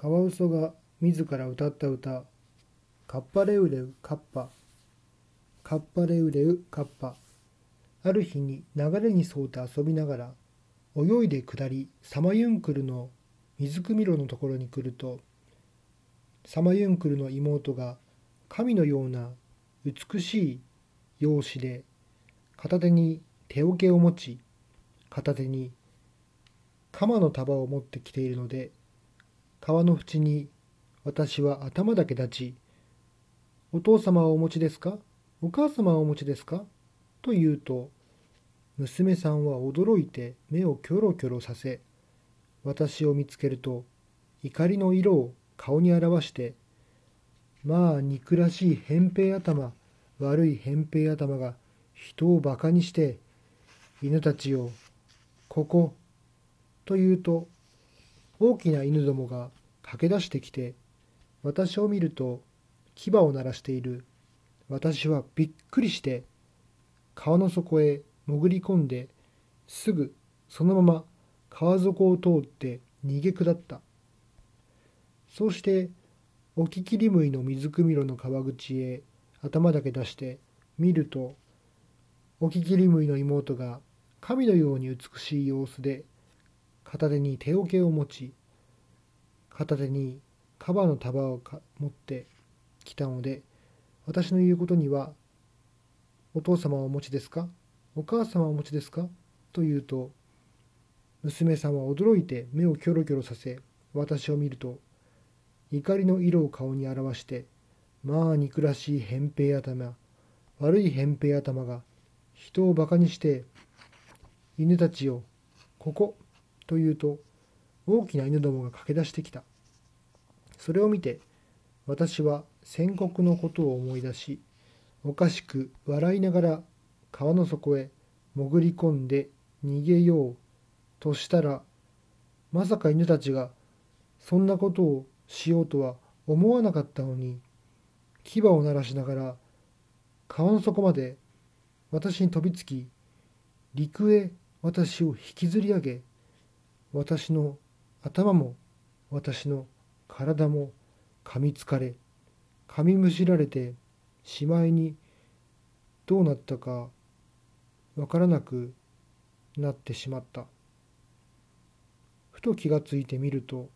カワウソが自ら歌った歌カッパレウレウカッパ。カッパレウレウカッパ。ある日に流れに沿うて遊びながら泳いで下りサマユンクルの水汲み炉のところに来るとサマユンクルの妹が神のような美しい容姿で片手に手桶を持ち片手に鎌の束を持ってきているので川の縁に私は頭だけ立ち、お父様はお持ちですかお母様はお持ちですか？と言うと、娘さんは驚いて目をキョロキョロさせ、私を見つけると怒りの色を顔に表して、まあ憎らしい扁平頭、悪い扁平頭が人を馬鹿にして、犬たちを、ここ、と言うと、大きな犬どもが駆け出してきて、私を見ると牙を鳴らしている。私はびっくりして、川の底へ潜り込んで、すぐそのまま川底を通って逃げ下った。そうして、オキキリムイの水くみろの川口へ頭だけ出して見ると、オキキリムイの妹が神のように美しい様子で、片手に手桶を持ち、片手にカバーの束を持ってきたので、私の言うことには、お父様はお持ちですか？お母様はお持ちですか？と言うと、娘さんは驚いて目をキョロキョロさせ、私を見ると、怒りの色を顔に表して、まあ憎らしい扁平頭、悪い扁平頭が人を馬鹿にして、犬たちよ、ここ、と言うと、大きな犬どもが駆け出してきた。それを見て、私は宣告のことを思い出し、おかしく笑いながら川の底へ潜り込んで逃げようとしたら、まさか犬たちがそんなことをしようとは思わなかったのに、牙を鳴らしながら川の底まで私に飛びつき、陸へ私を引きずり上げ、私の頭も私の体も噛みつかれ噛みむしられてしまいにどうなったかわからなくなってしまった。ふと気がついてみると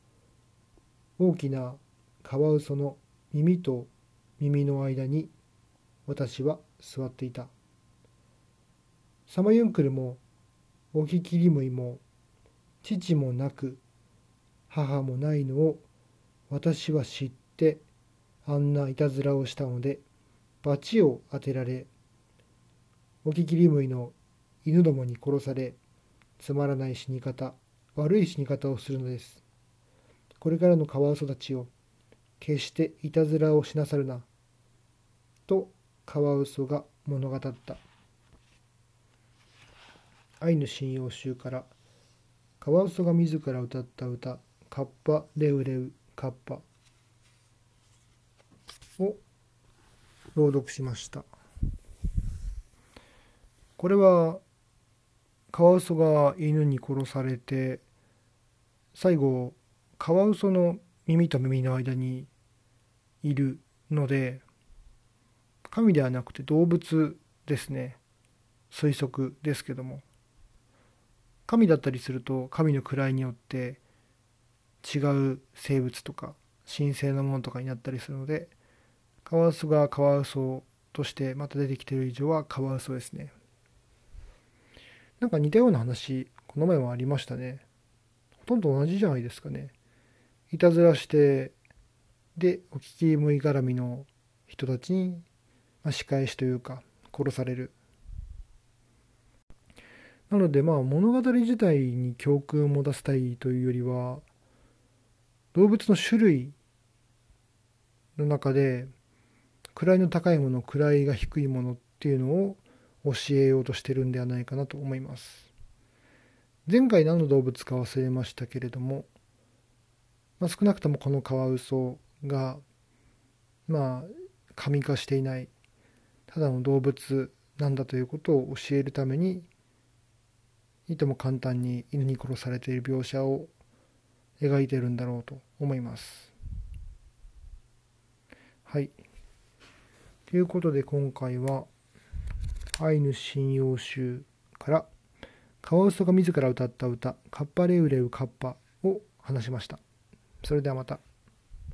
大きなカワウソの耳と耳の間に私は座っていた。サマユンクルもオキキリムイも父もなく母もないのを私は知ってあんないたずらをしたので罰を当てられおききりむいの犬どもに殺されつまらない死に方悪い死に方をするのです。これからのカワウソたちを決していたずらをしなさるなとカワウソが物語った。アイヌ信用集から「カワウソが自ら歌った歌「カッパレウレウカッパ」を朗読しました。これはカワウソが犬に殺されて最後カワウソの耳と耳の間にいるので神ではなくて動物ですね。推測ですけども。神だったりすると神の位によって違う生物とか神聖なものとかになったりするのでカワウソがカワウソとしてまた出てきている以上はカワウソですね。なんか似たような話この前もありましたね。ほとんど同じじゃないですかね。いたずらしてでお聞きむい絡みの人たちに、まあ、仕返しというか殺される。なのでまあ物語自体に教訓を持たせたいというよりは動物の種類の中で位の高いもの位が低いものっていうのを教えようとしてるんではないかなと思います。前回何の動物か忘れましたけれども、まあ、少なくともこのカワウソがまあ神化していないただの動物なんだということを教えるためにいとも簡単に犬に殺されている描写を描いてるんだろうと思います。はい。ということで今回はアイヌ神謡集からカワウソが自ら歌った歌「カッパレウレウカッパ」を話しました。それではまた。